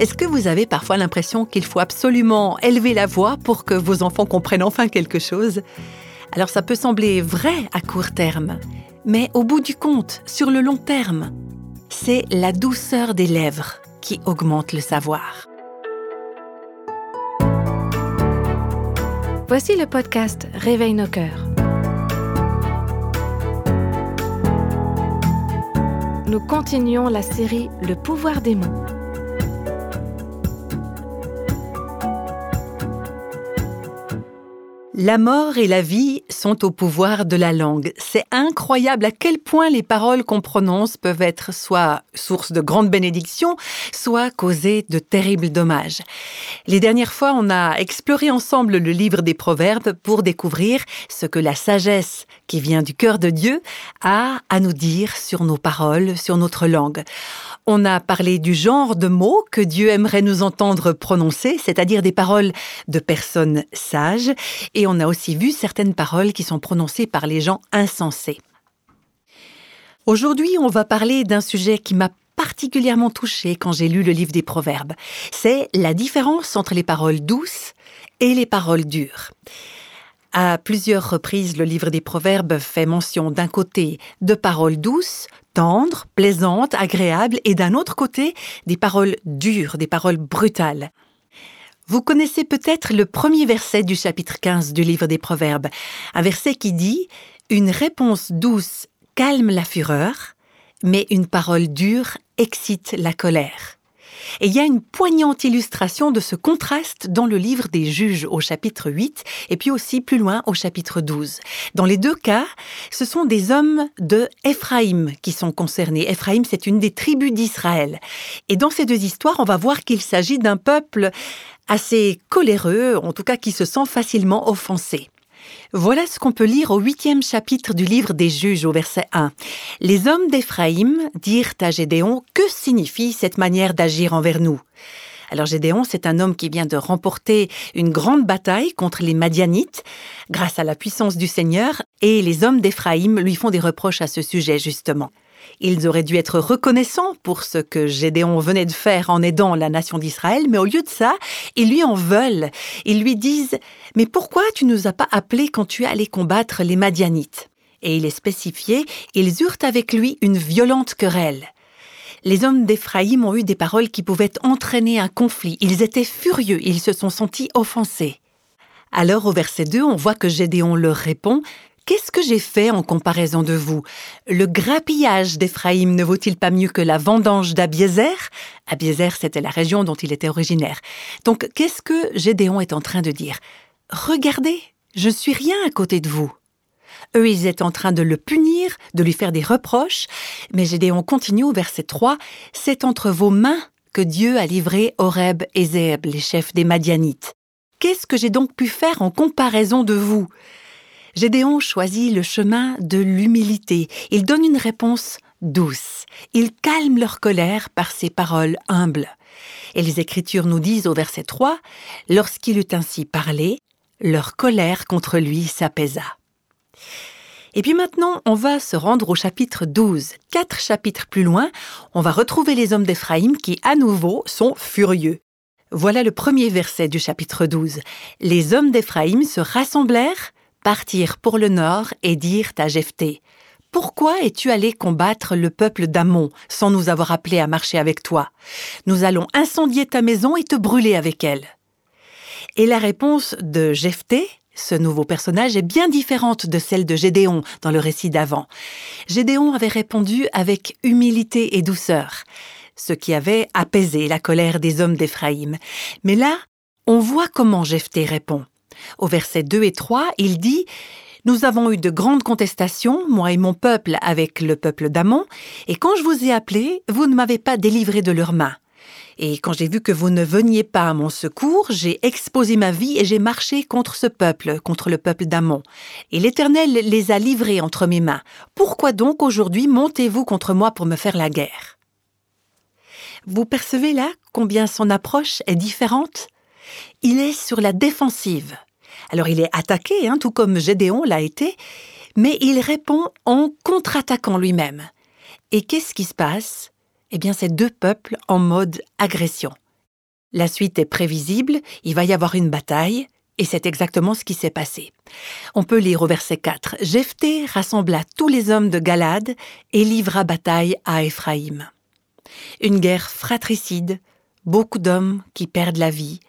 Est-ce que vous avez parfois l'impression qu'il faut absolument élever la voix pour que vos enfants comprennent enfin quelque chose? Alors ça peut sembler vrai à court terme, mais au bout du compte, sur le long terme, c'est la douceur des lèvres qui augmente le savoir. Voici le podcast Réveille nos cœurs. Nous continuons la série Le pouvoir des mots. La mort et la vie sont au pouvoir de la langue. C'est incroyable à quel point les paroles qu'on prononce peuvent être soit source de grandes bénédictions, soit causer de terribles dommages. Les dernières fois, on a exploré ensemble le livre des Proverbes pour découvrir ce que la sagesse qui vient du cœur de Dieu a à nous dire sur nos paroles, sur notre langue. On a parlé du genre de mots que Dieu aimerait nous entendre prononcer, c'est-à-dire des paroles de personnes sages, et on a aussi vu certaines paroles qui sont prononcées par les gens insensés. Aujourd'hui, on va parler d'un sujet qui m'a particulièrement touchée quand j'ai lu le livre des Proverbes. C'est la différence entre les paroles douces et les paroles dures. À plusieurs reprises, le livre des Proverbes fait mention d'un côté de paroles douces, tendres, plaisantes, agréables, et d'un autre côté des paroles dures, des paroles brutales. Vous connaissez peut-être le premier verset du chapitre 15 du livre des Proverbes, un verset qui dit ⁇ Une réponse douce calme la fureur, mais une parole dure excite la colère ⁇ et il y a une poignante illustration de ce contraste dans le livre des juges au chapitre 8 et puis aussi plus loin au chapitre 12. Dans les deux cas, ce sont des hommes de Éphraïm qui sont concernés. Éphraïm, c'est une des tribus d'Israël. Et dans ces deux histoires, on va voir qu'il s'agit d'un peuple assez coléreux, en tout cas qui se sent facilement offensé. Voilà ce qu'on peut lire au huitième chapitre du livre des juges au verset 1. Les hommes d'Éphraïm dirent à Gédéon, que signifie cette manière d'agir envers nous? Alors Gédéon, c'est un homme qui vient de remporter une grande bataille contre les Madianites grâce à la puissance du Seigneur, et les hommes d'Éphraïm lui font des reproches à ce sujet justement. Ils auraient dû être reconnaissants pour ce que Gédéon venait de faire en aidant la nation d'Israël, mais au lieu de ça, ils lui en veulent. Ils lui disent Mais pourquoi tu nous as pas appelés quand tu es allé combattre les Madianites? Et il est spécifié Ils eurent avec lui une violente querelle. Les hommes d'Éphraïm ont eu des paroles qui pouvaient entraîner un conflit. Ils étaient furieux, ils se sont sentis offensés. Alors au verset 2, on voit que Gédéon leur répond Qu'est-ce que j'ai fait en comparaison de vous? Le grappillage d'Éphraïm ne vaut-il pas mieux que la vendange d'Abiézer Abiézer, c'était la région dont il était originaire. Donc, qu'est-ce que Gédéon est en train de dire? Regardez, je suis rien à côté de vous. Eux, ils étaient en train de le punir, de lui faire des reproches, mais Gédéon continue au verset 3 C'est entre vos mains que Dieu a livré Horeb et Zéb, les chefs des Madianites. Qu'est-ce que j'ai donc pu faire en comparaison de vous? Gédéon choisit le chemin de l'humilité. Il donne une réponse douce. Il calme leur colère par ses paroles humbles. Et les Écritures nous disent au verset 3, Lorsqu'il eut ainsi parlé, leur colère contre lui s'apaisa. Et puis maintenant, on va se rendre au chapitre 12. Quatre chapitres plus loin, on va retrouver les hommes d'Éphraïm qui, à nouveau, sont furieux. Voilà le premier verset du chapitre 12. Les hommes d'Éphraïm se rassemblèrent partirent pour le nord et dirent à Jephthé Pourquoi es-tu allé combattre le peuple d'Amon sans nous avoir appelés à marcher avec toi? Nous allons incendier ta maison et te brûler avec elle. Et la réponse de Jephthé, ce nouveau personnage, est bien différente de celle de Gédéon dans le récit d'avant. Gédéon avait répondu avec humilité et douceur, ce qui avait apaisé la colère des hommes d'Éphraïm. Mais là, on voit comment Jephthé répond. Au verset 2 et 3, il dit Nous avons eu de grandes contestations, moi et mon peuple, avec le peuple d'Amon, et quand je vous ai appelé, vous ne m'avez pas délivré de leurs mains. Et quand j'ai vu que vous ne veniez pas à mon secours, j'ai exposé ma vie et j'ai marché contre ce peuple, contre le peuple d'Amon. Et l'Éternel les a livrés entre mes mains. Pourquoi donc aujourd'hui montez-vous contre moi pour me faire la guerre? Vous percevez là combien son approche est différente? Il est sur la défensive. Alors il est attaqué, hein, tout comme Gédéon l'a été, mais il répond en contre-attaquant lui-même. Et qu'est-ce qui se passe? Eh bien, c'est deux peuples en mode agression. La suite est prévisible, il va y avoir une bataille, et c'est exactement ce qui s'est passé. On peut lire au verset 4. Jephthé rassembla tous les hommes de Galade et livra bataille à Éphraïm. Une guerre fratricide, beaucoup d'hommes qui perdent la vie.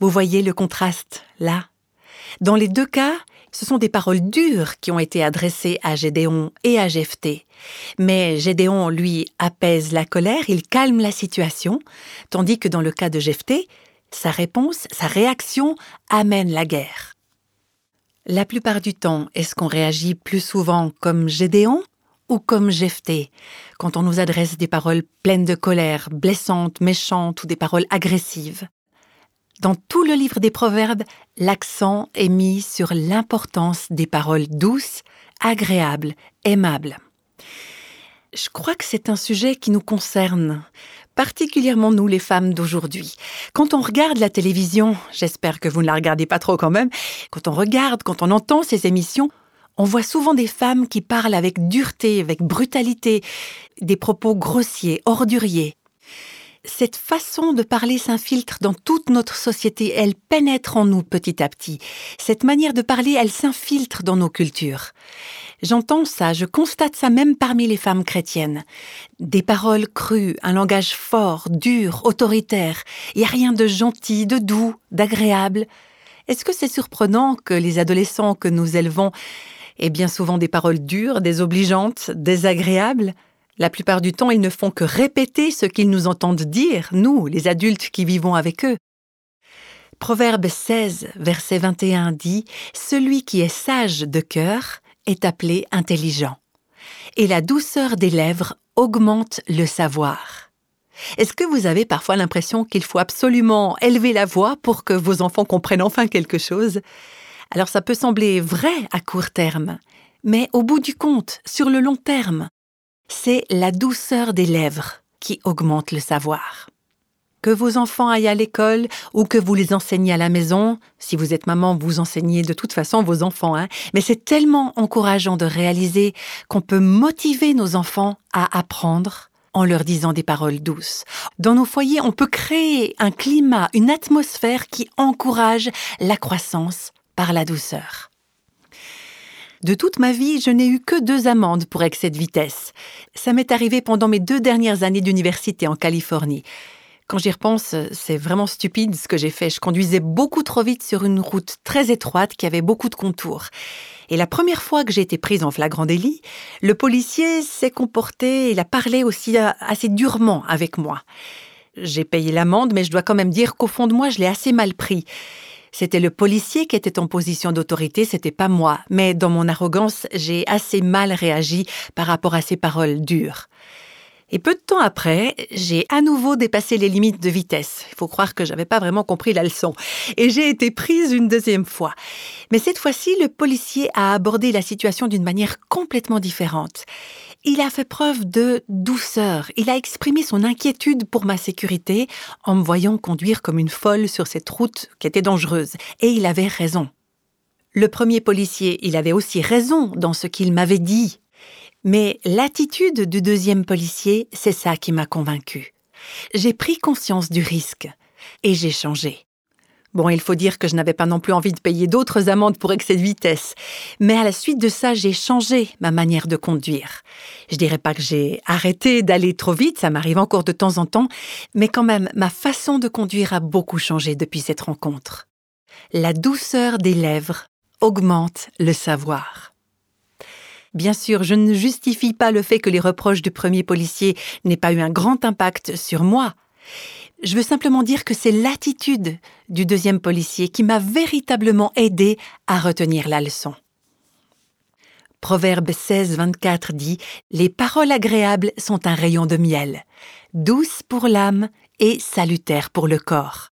Vous voyez le contraste là? Dans les deux cas, ce sont des paroles dures qui ont été adressées à Gédéon et à Jephthé. Mais Gédéon, lui, apaise la colère, il calme la situation, tandis que dans le cas de Jephthé, sa réponse, sa réaction amène la guerre. La plupart du temps, est-ce qu'on réagit plus souvent comme Gédéon ou comme Jephthé? Quand on nous adresse des paroles pleines de colère, blessantes, méchantes ou des paroles agressives dans tout le livre des Proverbes, l'accent est mis sur l'importance des paroles douces, agréables, aimables. Je crois que c'est un sujet qui nous concerne, particulièrement nous les femmes d'aujourd'hui. Quand on regarde la télévision, j'espère que vous ne la regardez pas trop quand même, quand on regarde, quand on entend ces émissions, on voit souvent des femmes qui parlent avec dureté, avec brutalité, des propos grossiers, orduriers cette façon de parler s'infiltre dans toute notre société, elle pénètre en nous petit à petit. Cette manière de parler, elle s'infiltre dans nos cultures. J'entends ça, je constate ça même parmi les femmes chrétiennes. Des paroles crues, un langage fort, dur, autoritaire. Il n'y a rien de gentil, de doux, d'agréable. Est-ce que c'est surprenant que les adolescents que nous élevons aient bien souvent des paroles dures, désobligeantes, désagréables? La plupart du temps, ils ne font que répéter ce qu'ils nous entendent dire, nous, les adultes qui vivons avec eux. Proverbe 16, verset 21 dit Celui qui est sage de cœur est appelé intelligent, et la douceur des lèvres augmente le savoir. Est-ce que vous avez parfois l'impression qu'il faut absolument élever la voix pour que vos enfants comprennent enfin quelque chose? Alors ça peut sembler vrai à court terme, mais au bout du compte, sur le long terme, c'est la douceur des lèvres qui augmente le savoir. Que vos enfants aillent à l'école ou que vous les enseignez à la maison, si vous êtes maman, vous enseignez de toute façon vos enfants, hein, mais c'est tellement encourageant de réaliser qu'on peut motiver nos enfants à apprendre en leur disant des paroles douces. Dans nos foyers, on peut créer un climat, une atmosphère qui encourage la croissance par la douceur. De toute ma vie, je n'ai eu que deux amendes pour excès de vitesse. Ça m'est arrivé pendant mes deux dernières années d'université en Californie. Quand j'y repense, c'est vraiment stupide ce que j'ai fait. Je conduisais beaucoup trop vite sur une route très étroite qui avait beaucoup de contours. Et la première fois que j'ai été prise en flagrant délit, le policier s'est comporté, il a parlé aussi assez durement avec moi. J'ai payé l'amende, mais je dois quand même dire qu'au fond de moi, je l'ai assez mal pris. C'était le policier qui était en position d'autorité, c'était pas moi. Mais dans mon arrogance, j'ai assez mal réagi par rapport à ces paroles dures. Et peu de temps après, j'ai à nouveau dépassé les limites de vitesse. Il faut croire que j'avais pas vraiment compris la leçon. Et j'ai été prise une deuxième fois. Mais cette fois-ci, le policier a abordé la situation d'une manière complètement différente. Il a fait preuve de douceur. Il a exprimé son inquiétude pour ma sécurité en me voyant conduire comme une folle sur cette route qui était dangereuse. Et il avait raison. Le premier policier, il avait aussi raison dans ce qu'il m'avait dit. Mais l'attitude du deuxième policier, c'est ça qui m'a convaincu. J'ai pris conscience du risque et j'ai changé. Bon, il faut dire que je n'avais pas non plus envie de payer d'autres amendes pour excès de vitesse. Mais à la suite de ça, j'ai changé ma manière de conduire. Je dirais pas que j'ai arrêté d'aller trop vite, ça m'arrive encore de temps en temps, mais quand même, ma façon de conduire a beaucoup changé depuis cette rencontre. La douceur des lèvres augmente le savoir. Bien sûr, je ne justifie pas le fait que les reproches du premier policier n'aient pas eu un grand impact sur moi. Je veux simplement dire que c'est l'attitude du deuxième policier qui m'a véritablement aidé à retenir la leçon. Proverbe 16, 24 dit Les paroles agréables sont un rayon de miel, douces pour l'âme et salutaires pour le corps.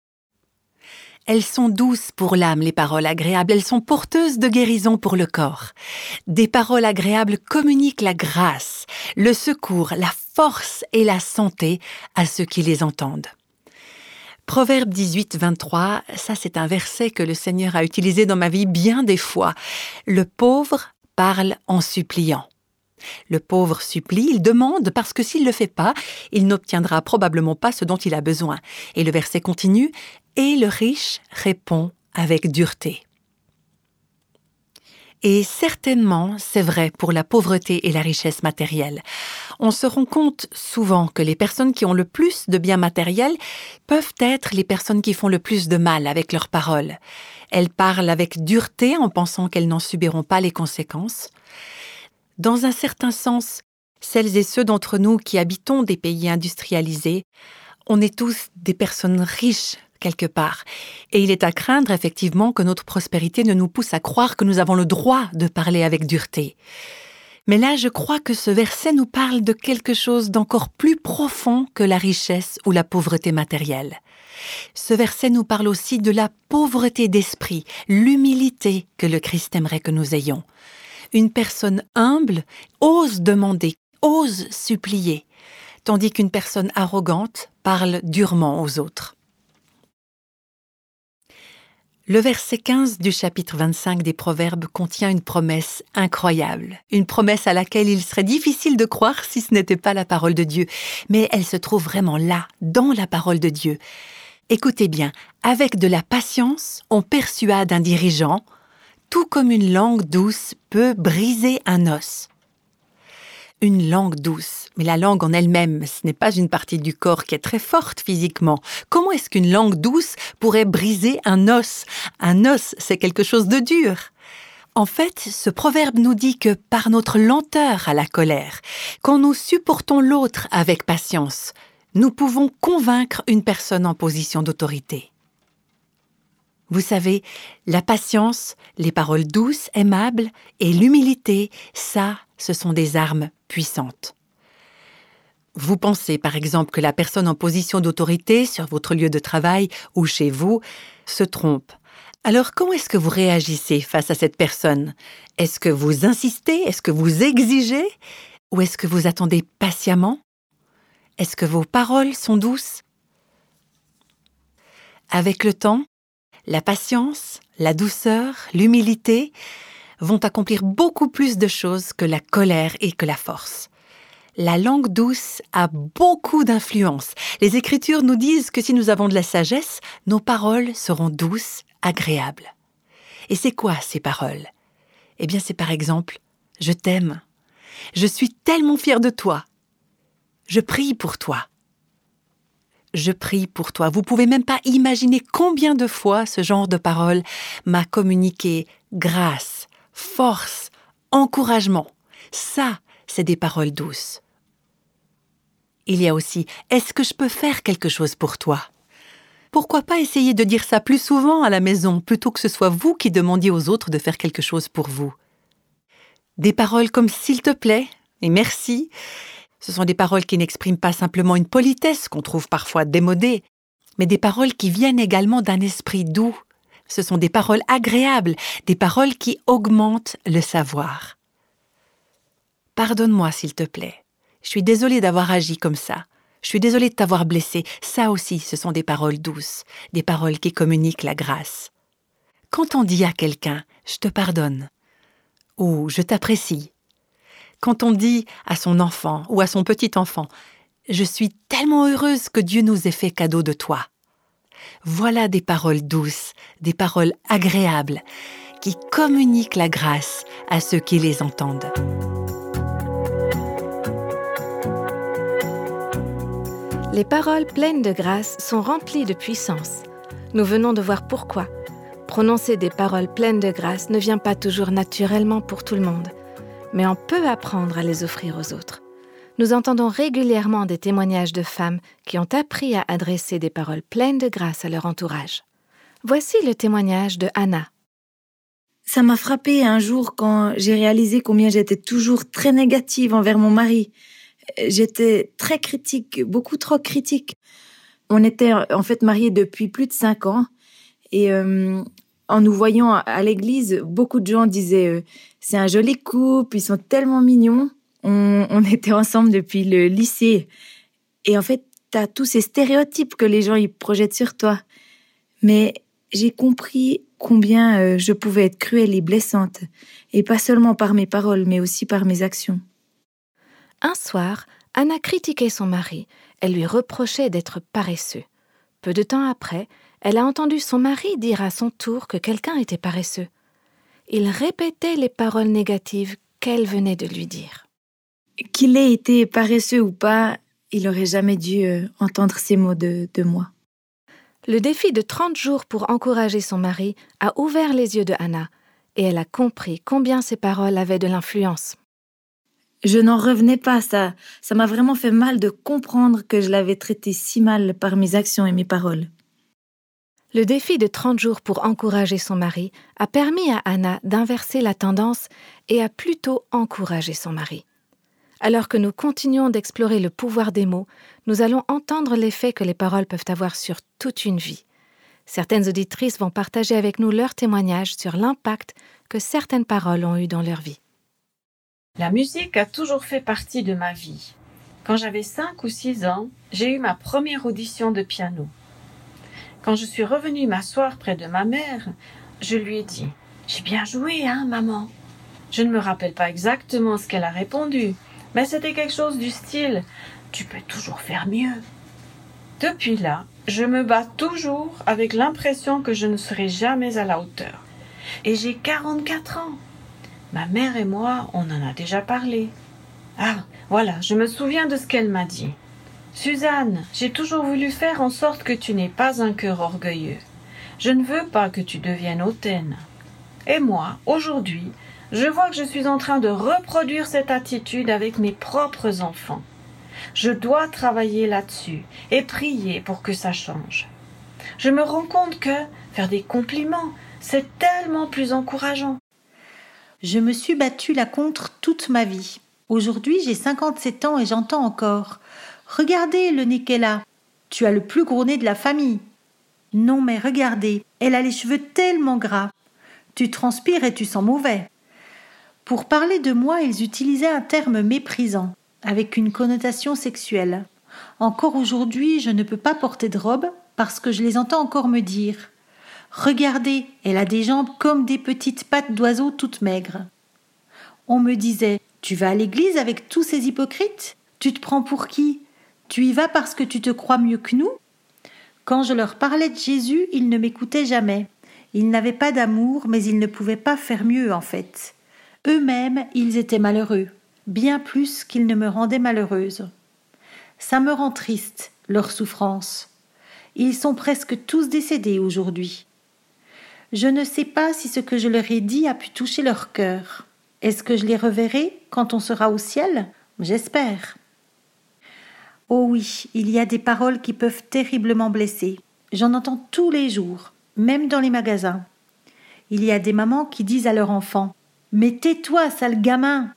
Elles sont douces pour l'âme, les paroles agréables, elles sont porteuses de guérison pour le corps. Des paroles agréables communiquent la grâce, le secours, la force et la santé à ceux qui les entendent. Proverbe 18, 23, ça c'est un verset que le Seigneur a utilisé dans ma vie bien des fois. Le pauvre parle en suppliant. Le pauvre supplie, il demande, parce que s'il ne le fait pas, il n'obtiendra probablement pas ce dont il a besoin. Et le verset continue, et le riche répond avec dureté. Et certainement, c'est vrai pour la pauvreté et la richesse matérielle. On se rend compte souvent que les personnes qui ont le plus de biens matériels peuvent être les personnes qui font le plus de mal avec leurs paroles. Elles parlent avec dureté en pensant qu'elles n'en subiront pas les conséquences. Dans un certain sens, celles et ceux d'entre nous qui habitons des pays industrialisés, on est tous des personnes riches quelque part. Et il est à craindre effectivement que notre prospérité ne nous pousse à croire que nous avons le droit de parler avec dureté. Mais là, je crois que ce verset nous parle de quelque chose d'encore plus profond que la richesse ou la pauvreté matérielle. Ce verset nous parle aussi de la pauvreté d'esprit, l'humilité que le Christ aimerait que nous ayons. Une personne humble ose demander, ose supplier, tandis qu'une personne arrogante parle durement aux autres. Le verset 15 du chapitre 25 des Proverbes contient une promesse incroyable, une promesse à laquelle il serait difficile de croire si ce n'était pas la parole de Dieu, mais elle se trouve vraiment là, dans la parole de Dieu. Écoutez bien, avec de la patience, on persuade un dirigeant, tout comme une langue douce peut briser un os une langue douce. Mais la langue en elle-même, ce n'est pas une partie du corps qui est très forte physiquement. Comment est-ce qu'une langue douce pourrait briser un os? Un os, c'est quelque chose de dur. En fait, ce proverbe nous dit que par notre lenteur à la colère, quand nous supportons l'autre avec patience, nous pouvons convaincre une personne en position d'autorité. Vous savez, la patience, les paroles douces, aimables et l'humilité, ça, ce sont des armes puissantes. Vous pensez par exemple que la personne en position d'autorité sur votre lieu de travail ou chez vous se trompe. Alors comment est-ce que vous réagissez face à cette personne? Est-ce que vous insistez? Est-ce que vous exigez? Ou est-ce que vous attendez patiemment? Est-ce que vos paroles sont douces? Avec le temps, la patience, la douceur, l'humilité vont accomplir beaucoup plus de choses que la colère et que la force. La langue douce a beaucoup d'influence. Les Écritures nous disent que si nous avons de la sagesse, nos paroles seront douces, agréables. Et c'est quoi ces paroles? Eh bien c'est par exemple ⁇ Je t'aime ⁇ Je suis tellement fier de toi ⁇ Je prie pour toi ⁇ je prie pour toi. Vous pouvez même pas imaginer combien de fois ce genre de parole m'a communiqué grâce, force, encouragement. Ça, c'est des paroles douces. Il y a aussi Est-ce que je peux faire quelque chose pour toi? Pourquoi pas essayer de dire ça plus souvent à la maison plutôt que ce soit vous qui demandiez aux autres de faire quelque chose pour vous? Des paroles comme S'il te plaît et merci. Ce sont des paroles qui n'expriment pas simplement une politesse qu'on trouve parfois démodée, mais des paroles qui viennent également d'un esprit doux, ce sont des paroles agréables, des paroles qui augmentent le savoir. Pardonne-moi, s'il te plaît. Je suis désolée d'avoir agi comme ça. Je suis désolée de t'avoir blessé. Ça aussi, ce sont des paroles douces, des paroles qui communiquent la grâce. Quand on dit à quelqu'un Je te pardonne ou Je t'apprécie, quand on dit à son enfant ou à son petit enfant Je suis tellement heureuse que Dieu nous ait fait cadeau de toi, voilà des paroles douces, des paroles agréables, qui communiquent la grâce à ceux qui les entendent. Les paroles pleines de grâce sont remplies de puissance. Nous venons de voir pourquoi. Prononcer des paroles pleines de grâce ne vient pas toujours naturellement pour tout le monde, mais on peut apprendre à les offrir aux autres nous entendons régulièrement des témoignages de femmes qui ont appris à adresser des paroles pleines de grâce à leur entourage. Voici le témoignage de Anna. Ça m'a frappé un jour quand j'ai réalisé combien j'étais toujours très négative envers mon mari. J'étais très critique, beaucoup trop critique. On était en fait mariés depuis plus de cinq ans et euh, en nous voyant à l'église, beaucoup de gens disaient euh, c'est un joli couple, ils sont tellement mignons on, était ensemble depuis le lycée. Et en fait, tu as tous ces stéréotypes que les gens ils projettent sur toi. Mais j'ai compris combien euh, je pouvais être cruelle et blessante. Et pas seulement par mes paroles, mais aussi par mes actions. Un soir, Anna critiquait son mari. Elle lui reprochait d'être paresseux. Peu de temps après, elle a entendu son mari dire à son tour que quelqu'un était paresseux. Il répétait les paroles négatives qu'elle venait de lui dire. Qu'il ait été paresseux ou pas, il aurait jamais dû euh, entendre ces mots de, de moi. Le défi de 30 jours pour encourager son mari a ouvert les yeux de Anna et elle a compris combien ces paroles avaient de l'influence. Je n'en revenais pas, ça, ça m'a vraiment fait mal de comprendre que je l'avais traité si mal par mes actions et mes paroles. Le défi de 30 jours pour encourager son mari a permis à Anna d'inverser la tendance et a plutôt encouragé son mari. Alors que nous continuons d'explorer le pouvoir des mots, nous allons entendre l'effet que les paroles peuvent avoir sur toute une vie. Certaines auditrices vont partager avec nous leurs témoignages sur l'impact que certaines paroles ont eu dans leur vie. La musique a toujours fait partie de ma vie. Quand j'avais 5 ou 6 ans, j'ai eu ma première audition de piano. Quand je suis revenue m'asseoir près de ma mère, je lui ai dit J'ai bien joué, hein, maman Je ne me rappelle pas exactement ce qu'elle a répondu, mais c'était quelque chose du style Tu peux toujours faire mieux. Depuis là, je me bats toujours avec l'impression que je ne serai jamais à la hauteur. Et j'ai 44 ans. Ma mère et moi, on en a déjà parlé. Ah, voilà, je me souviens de ce qu'elle m'a dit. Suzanne, j'ai toujours voulu faire en sorte que tu n'aies pas un cœur orgueilleux. Je ne veux pas que tu deviennes hautaine. Et moi, aujourd'hui, je vois que je suis en train de reproduire cette attitude avec mes propres enfants. Je dois travailler là-dessus et prier pour que ça change. Je me rends compte que faire des compliments, c'est tellement plus encourageant. Je me suis battue là contre toute ma vie. Aujourd'hui, j'ai 57 ans et j'entends encore. Regardez le nez qu'elle a. Tu as le plus gros nez de la famille. Non, mais regardez, elle a les cheveux tellement gras. Tu transpires et tu sens mauvais. Pour parler de moi, ils utilisaient un terme méprisant, avec une connotation sexuelle. Encore aujourd'hui, je ne peux pas porter de robe parce que je les entends encore me dire. Regardez, elle a des jambes comme des petites pattes d'oiseau toutes maigres. On me disait Tu vas à l'église avec tous ces hypocrites? Tu te prends pour qui? Tu y vas parce que tu te crois mieux que nous Quand je leur parlais de Jésus, ils ne m'écoutaient jamais. Ils n'avaient pas d'amour, mais ils ne pouvaient pas faire mieux en fait. Eux-mêmes, ils étaient malheureux, bien plus qu'ils ne me rendaient malheureuse. Ça me rend triste, leur souffrance. Ils sont presque tous décédés aujourd'hui. Je ne sais pas si ce que je leur ai dit a pu toucher leur cœur. Est-ce que je les reverrai quand on sera au ciel? J'espère. Oh oui, il y a des paroles qui peuvent terriblement blesser. J'en entends tous les jours, même dans les magasins. Il y a des mamans qui disent à leur enfant Mais tais-toi, sale gamin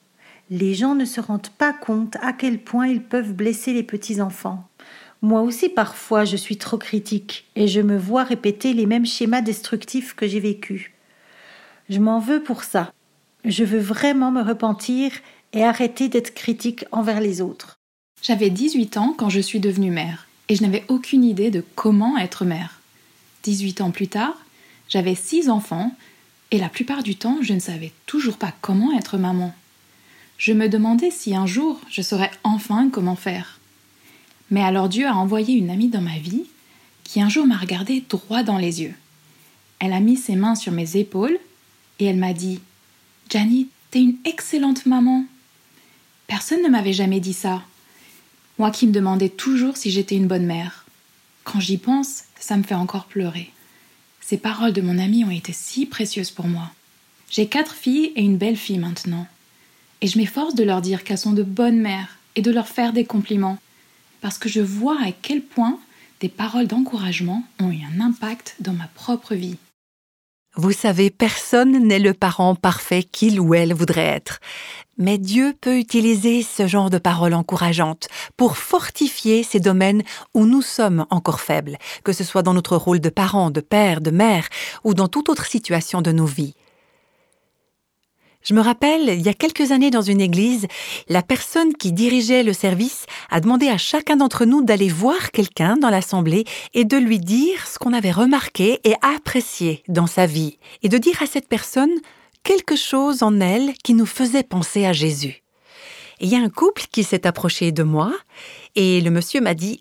Les gens ne se rendent pas compte à quel point ils peuvent blesser les petits enfants. Moi aussi, parfois, je suis trop critique et je me vois répéter les mêmes schémas destructifs que j'ai vécus. Je m'en veux pour ça. Je veux vraiment me repentir et arrêter d'être critique envers les autres. J'avais 18 ans quand je suis devenue mère et je n'avais aucune idée de comment être mère. 18 ans plus tard, j'avais 6 enfants et la plupart du temps, je ne savais toujours pas comment être maman. Je me demandais si un jour je saurais enfin comment faire. Mais alors Dieu a envoyé une amie dans ma vie qui un jour m'a regardé droit dans les yeux. Elle a mis ses mains sur mes épaules et elle m'a dit Janie, t'es une excellente maman. Personne ne m'avait jamais dit ça. Moi qui me demandais toujours si j'étais une bonne mère. Quand j'y pense, ça me fait encore pleurer. Ces paroles de mon amie ont été si précieuses pour moi. J'ai quatre filles et une belle fille maintenant. Et je m'efforce de leur dire qu'elles sont de bonnes mères et de leur faire des compliments parce que je vois à quel point des paroles d'encouragement ont eu un impact dans ma propre vie. Vous savez, personne n'est le parent parfait qu'il ou elle voudrait être. Mais Dieu peut utiliser ce genre de paroles encourageantes pour fortifier ces domaines où nous sommes encore faibles, que ce soit dans notre rôle de parent, de père, de mère ou dans toute autre situation de nos vies. Je me rappelle, il y a quelques années dans une église, la personne qui dirigeait le service a demandé à chacun d'entre nous d'aller voir quelqu'un dans l'assemblée et de lui dire ce qu'on avait remarqué et apprécié dans sa vie, et de dire à cette personne quelque chose en elle qui nous faisait penser à Jésus. Il y a un couple qui s'est approché de moi et le monsieur m'a dit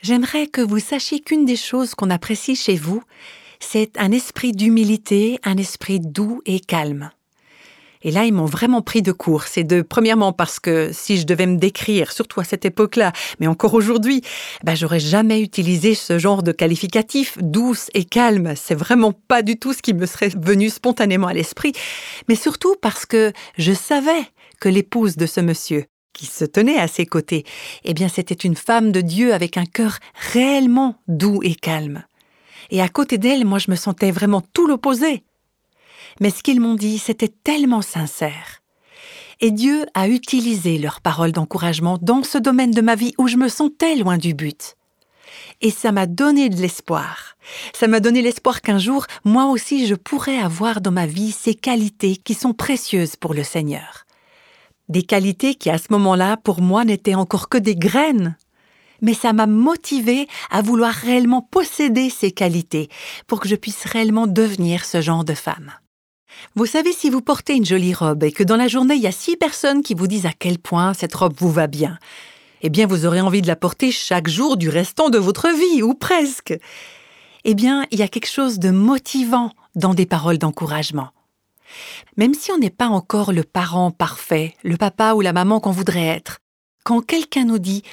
J'aimerais que vous sachiez qu'une des choses qu'on apprécie chez vous, c'est un esprit d'humilité, un esprit doux et calme. Et là, ils m'ont vraiment pris de court. C'est de, premièrement, parce que si je devais me décrire, surtout à cette époque-là, mais encore aujourd'hui, ben, j'aurais jamais utilisé ce genre de qualificatif, douce et calme. C'est vraiment pas du tout ce qui me serait venu spontanément à l'esprit. Mais surtout parce que je savais que l'épouse de ce monsieur, qui se tenait à ses côtés, eh bien, c'était une femme de Dieu avec un cœur réellement doux et calme. Et à côté d'elle, moi, je me sentais vraiment tout l'opposé mais ce qu'ils m'ont dit, c'était tellement sincère. Et Dieu a utilisé leurs paroles d'encouragement dans ce domaine de ma vie où je me sentais loin du but. Et ça m'a donné de l'espoir. Ça m'a donné l'espoir qu'un jour, moi aussi, je pourrais avoir dans ma vie ces qualités qui sont précieuses pour le Seigneur. Des qualités qui, à ce moment-là, pour moi, n'étaient encore que des graines. Mais ça m'a motivé à vouloir réellement posséder ces qualités pour que je puisse réellement devenir ce genre de femme. Vous savez, si vous portez une jolie robe et que dans la journée il y a six personnes qui vous disent à quel point cette robe vous va bien, eh bien vous aurez envie de la porter chaque jour du restant de votre vie, ou presque. Eh bien, il y a quelque chose de motivant dans des paroles d'encouragement. Même si on n'est pas encore le parent parfait, le papa ou la maman qu'on voudrait être, quand quelqu'un nous dit ⁇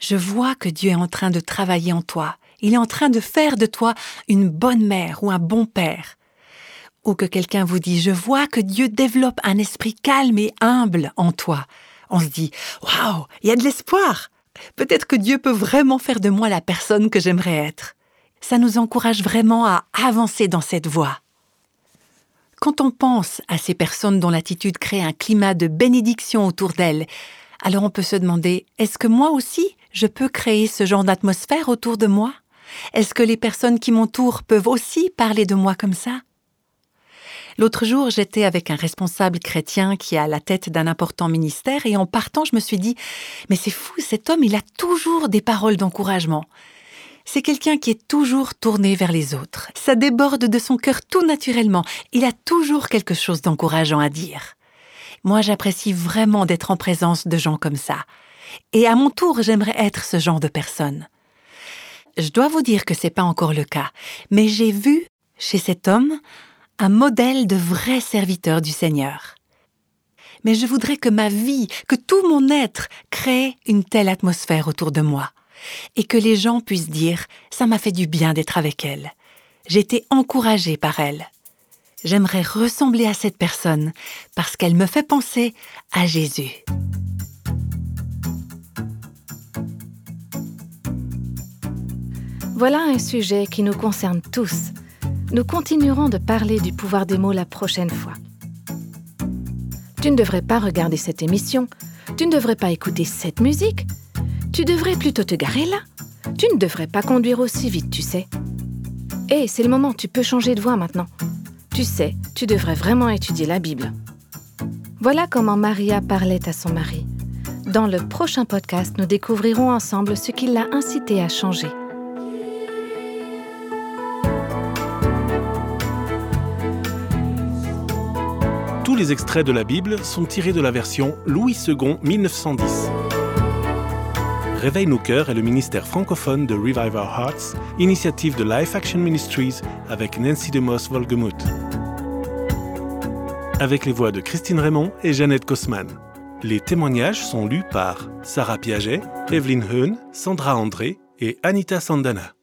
Je vois que Dieu est en train de travailler en toi, il est en train de faire de toi une bonne mère ou un bon père, ou que quelqu'un vous dit Je vois que Dieu développe un esprit calme et humble en toi. On se dit Waouh, il y a de l'espoir. Peut-être que Dieu peut vraiment faire de moi la personne que j'aimerais être. Ça nous encourage vraiment à avancer dans cette voie. Quand on pense à ces personnes dont l'attitude crée un climat de bénédiction autour d'elles, alors on peut se demander est-ce que moi aussi je peux créer ce genre d'atmosphère autour de moi? Est-ce que les personnes qui m'entourent peuvent aussi parler de moi comme ça? L'autre jour, j'étais avec un responsable chrétien qui est à la tête d'un important ministère et en partant, je me suis dit, mais c'est fou, cet homme, il a toujours des paroles d'encouragement. C'est quelqu'un qui est toujours tourné vers les autres. Ça déborde de son cœur tout naturellement. Il a toujours quelque chose d'encourageant à dire. Moi, j'apprécie vraiment d'être en présence de gens comme ça. Et à mon tour, j'aimerais être ce genre de personne. Je dois vous dire que c'est pas encore le cas, mais j'ai vu chez cet homme un modèle de vrai serviteur du Seigneur. Mais je voudrais que ma vie, que tout mon être crée une telle atmosphère autour de moi, et que les gens puissent dire ça m'a fait du bien d'être avec elle. J'ai été encouragée par elle. J'aimerais ressembler à cette personne parce qu'elle me fait penser à Jésus. Voilà un sujet qui nous concerne tous nous continuerons de parler du pouvoir des mots la prochaine fois. Tu ne devrais pas regarder cette émission, tu ne devrais pas écouter cette musique, tu devrais plutôt te garer là, tu ne devrais pas conduire aussi vite, tu sais. Hé, c'est le moment, tu peux changer de voix maintenant. Tu sais, tu devrais vraiment étudier la Bible. Voilà comment Maria parlait à son mari. Dans le prochain podcast, nous découvrirons ensemble ce qui l'a incité à changer. Tous les extraits de la Bible sont tirés de la version Louis II 1910. Réveille nos cœurs est le ministère francophone de Revive Our Hearts, initiative de Life Action Ministries avec Nancy DeMoss Volgemuth. Avec les voix de Christine Raymond et Jeannette Kosman. Les témoignages sont lus par Sarah Piaget, Evelyn Heun, Sandra André et Anita Sandana.